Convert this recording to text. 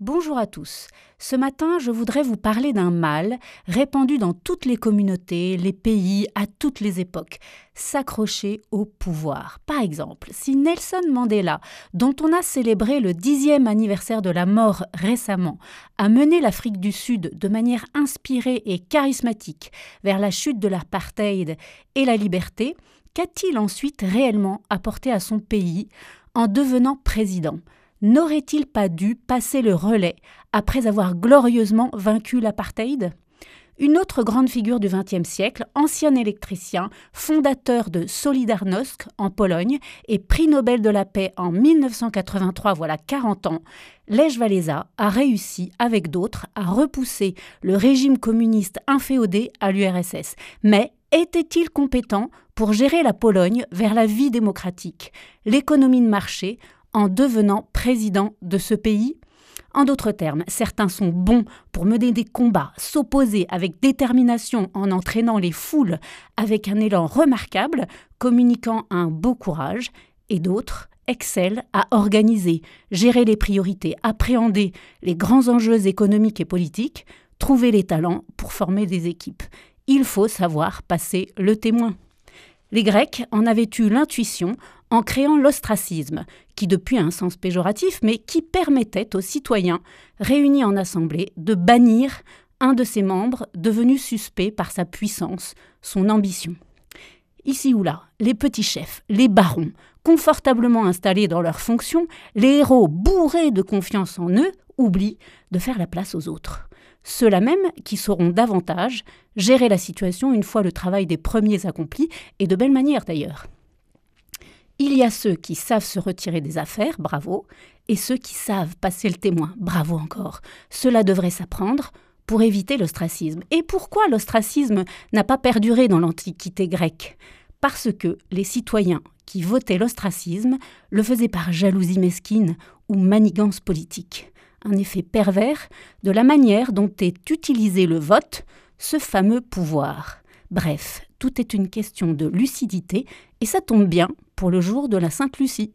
Bonjour à tous. Ce matin, je voudrais vous parler d'un mal répandu dans toutes les communautés, les pays, à toutes les époques. S'accrocher au pouvoir. Par exemple, si Nelson Mandela, dont on a célébré le dixième anniversaire de la mort récemment, a mené l'Afrique du Sud de manière inspirée et charismatique vers la chute de l'apartheid et la liberté, qu'a-t-il ensuite réellement apporté à son pays en devenant président? N'aurait-il pas dû passer le relais après avoir glorieusement vaincu l'apartheid? Une autre grande figure du XXe siècle, ancien électricien, fondateur de Solidarnosc en Pologne et prix Nobel de la paix en 1983, voilà 40 ans, Lech Walesa a réussi, avec d'autres, à repousser le régime communiste inféodé à l'URSS. Mais était-il compétent pour gérer la Pologne vers la vie démocratique, l'économie de marché, en devenant président de ce pays en d'autres termes, certains sont bons pour mener des combats, s'opposer avec détermination en entraînant les foules avec un élan remarquable, communiquant un beau courage, et d'autres excellent à organiser, gérer les priorités, appréhender les grands enjeux économiques et politiques, trouver les talents pour former des équipes. Il faut savoir passer le témoin. Les Grecs en avaient eu l'intuition en créant l'ostracisme, qui depuis a un sens péjoratif, mais qui permettait aux citoyens réunis en assemblée de bannir un de ses membres devenu suspect par sa puissance, son ambition. Ici ou là, les petits chefs, les barons, confortablement installés dans leurs fonctions, les héros bourrés de confiance en eux, oublient de faire la place aux autres. Ceux-là même qui sauront davantage gérer la situation une fois le travail des premiers accompli, et de belle manière d'ailleurs. Il y a ceux qui savent se retirer des affaires, bravo, et ceux qui savent passer le témoin, bravo encore. Cela devrait s'apprendre pour éviter l'ostracisme. Et pourquoi l'ostracisme n'a pas perduré dans l'Antiquité grecque? Parce que les citoyens qui votaient l'ostracisme le faisaient par jalousie mesquine ou manigance politique. Un effet pervers de la manière dont est utilisé le vote, ce fameux pouvoir. Bref, tout est une question de lucidité, et ça tombe bien pour le jour de la Sainte Lucie.